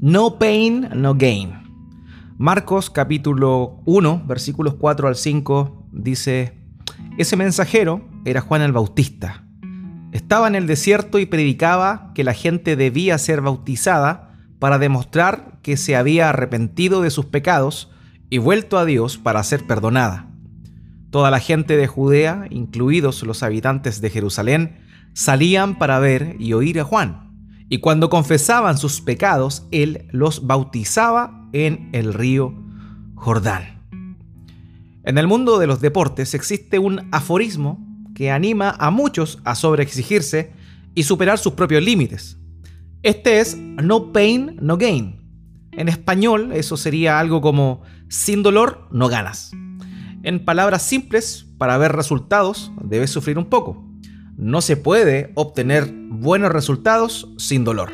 No pain, no gain. Marcos capítulo 1, versículos 4 al 5 dice, ese mensajero era Juan el Bautista. Estaba en el desierto y predicaba que la gente debía ser bautizada para demostrar que se había arrepentido de sus pecados y vuelto a Dios para ser perdonada. Toda la gente de Judea, incluidos los habitantes de Jerusalén, salían para ver y oír a Juan. Y cuando confesaban sus pecados, él los bautizaba en el río Jordán. En el mundo de los deportes existe un aforismo que anima a muchos a sobreexigirse y superar sus propios límites. Este es no pain, no gain. En español eso sería algo como sin dolor, no ganas. En palabras simples, para ver resultados debes sufrir un poco. No se puede obtener buenos resultados sin dolor.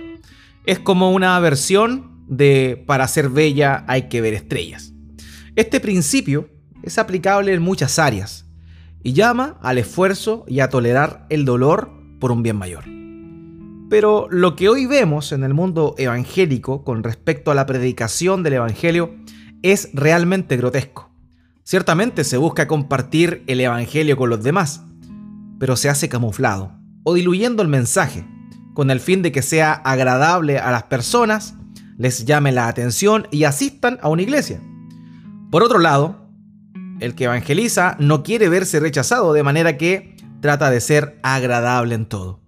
Es como una versión de para ser bella hay que ver estrellas. Este principio es aplicable en muchas áreas y llama al esfuerzo y a tolerar el dolor por un bien mayor. Pero lo que hoy vemos en el mundo evangélico con respecto a la predicación del Evangelio es realmente grotesco. Ciertamente se busca compartir el Evangelio con los demás, pero se hace camuflado o diluyendo el mensaje, con el fin de que sea agradable a las personas, les llame la atención y asistan a una iglesia. Por otro lado, el que evangeliza no quiere verse rechazado, de manera que trata de ser agradable en todo.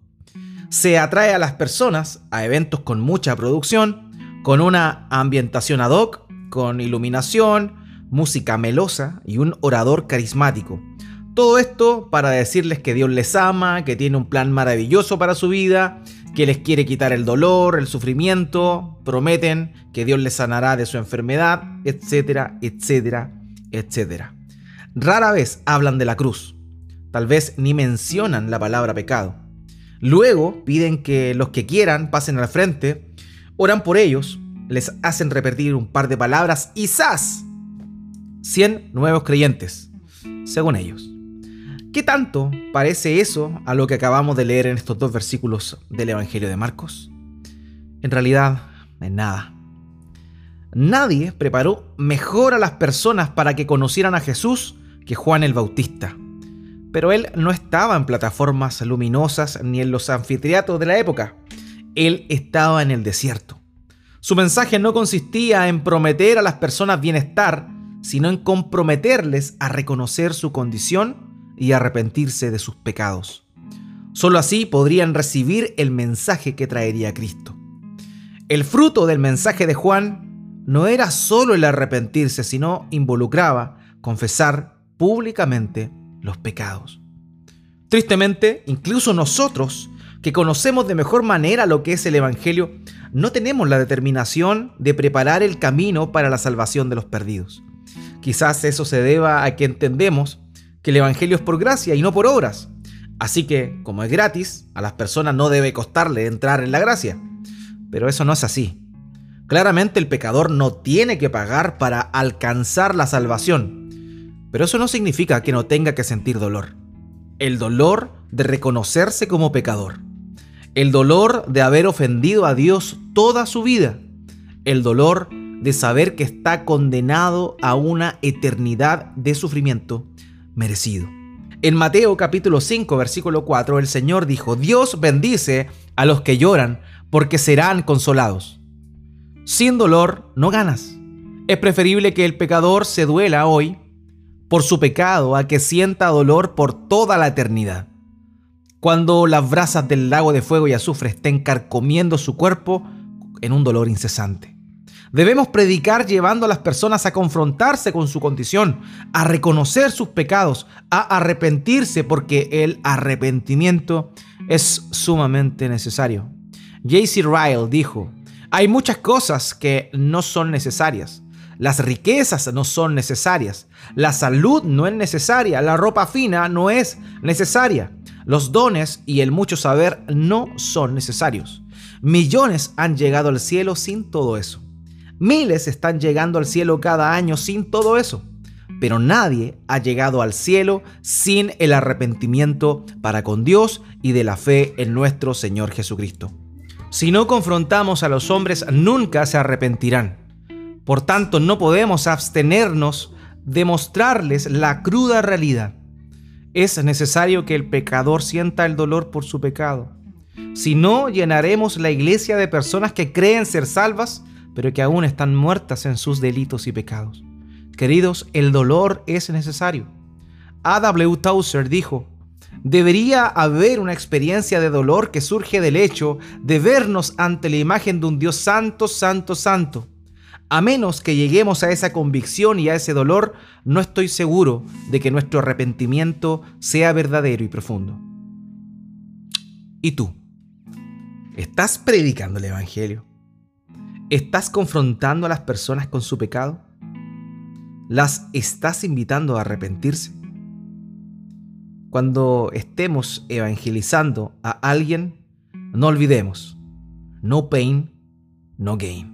Se atrae a las personas a eventos con mucha producción, con una ambientación ad hoc, con iluminación, música melosa y un orador carismático. Todo esto para decirles que Dios les ama, que tiene un plan maravilloso para su vida, que les quiere quitar el dolor, el sufrimiento, prometen que Dios les sanará de su enfermedad, etcétera, etcétera, etcétera. Rara vez hablan de la cruz, tal vez ni mencionan la palabra pecado. Luego piden que los que quieran pasen al frente, oran por ellos, les hacen repetir un par de palabras y ¡zas! 100 nuevos creyentes, según ellos. ¿Qué tanto parece eso a lo que acabamos de leer en estos dos versículos del Evangelio de Marcos? En realidad, en nada. Nadie preparó mejor a las personas para que conocieran a Jesús que Juan el Bautista. Pero él no estaba en plataformas luminosas ni en los anfiteatros de la época. Él estaba en el desierto. Su mensaje no consistía en prometer a las personas bienestar, sino en comprometerles a reconocer su condición y arrepentirse de sus pecados. Solo así podrían recibir el mensaje que traería Cristo. El fruto del mensaje de Juan no era solo el arrepentirse, sino involucraba confesar públicamente los pecados. Tristemente, incluso nosotros, que conocemos de mejor manera lo que es el Evangelio, no tenemos la determinación de preparar el camino para la salvación de los perdidos. Quizás eso se deba a que entendemos que el Evangelio es por gracia y no por obras. Así que, como es gratis, a las personas no debe costarle entrar en la gracia. Pero eso no es así. Claramente el pecador no tiene que pagar para alcanzar la salvación. Pero eso no significa que no tenga que sentir dolor. El dolor de reconocerse como pecador. El dolor de haber ofendido a Dios toda su vida. El dolor de saber que está condenado a una eternidad de sufrimiento merecido. En Mateo capítulo 5 versículo 4 el Señor dijo, Dios bendice a los que lloran porque serán consolados. Sin dolor no ganas. Es preferible que el pecador se duela hoy por su pecado a que sienta dolor por toda la eternidad. Cuando las brasas del lago de fuego y azufre estén carcomiendo su cuerpo en un dolor incesante. Debemos predicar llevando a las personas a confrontarse con su condición, a reconocer sus pecados, a arrepentirse porque el arrepentimiento es sumamente necesario. J.C. Ryle dijo, hay muchas cosas que no son necesarias. Las riquezas no son necesarias. La salud no es necesaria. La ropa fina no es necesaria. Los dones y el mucho saber no son necesarios. Millones han llegado al cielo sin todo eso. Miles están llegando al cielo cada año sin todo eso. Pero nadie ha llegado al cielo sin el arrepentimiento para con Dios y de la fe en nuestro Señor Jesucristo. Si no confrontamos a los hombres, nunca se arrepentirán. Por tanto, no podemos abstenernos de mostrarles la cruda realidad. Es necesario que el pecador sienta el dolor por su pecado. Si no, llenaremos la iglesia de personas que creen ser salvas, pero que aún están muertas en sus delitos y pecados. Queridos, el dolor es necesario. A.W. Tauser dijo, debería haber una experiencia de dolor que surge del hecho de vernos ante la imagen de un Dios santo, santo, santo. A menos que lleguemos a esa convicción y a ese dolor, no estoy seguro de que nuestro arrepentimiento sea verdadero y profundo. ¿Y tú? ¿Estás predicando el Evangelio? ¿Estás confrontando a las personas con su pecado? ¿Las estás invitando a arrepentirse? Cuando estemos evangelizando a alguien, no olvidemos, no pain, no gain.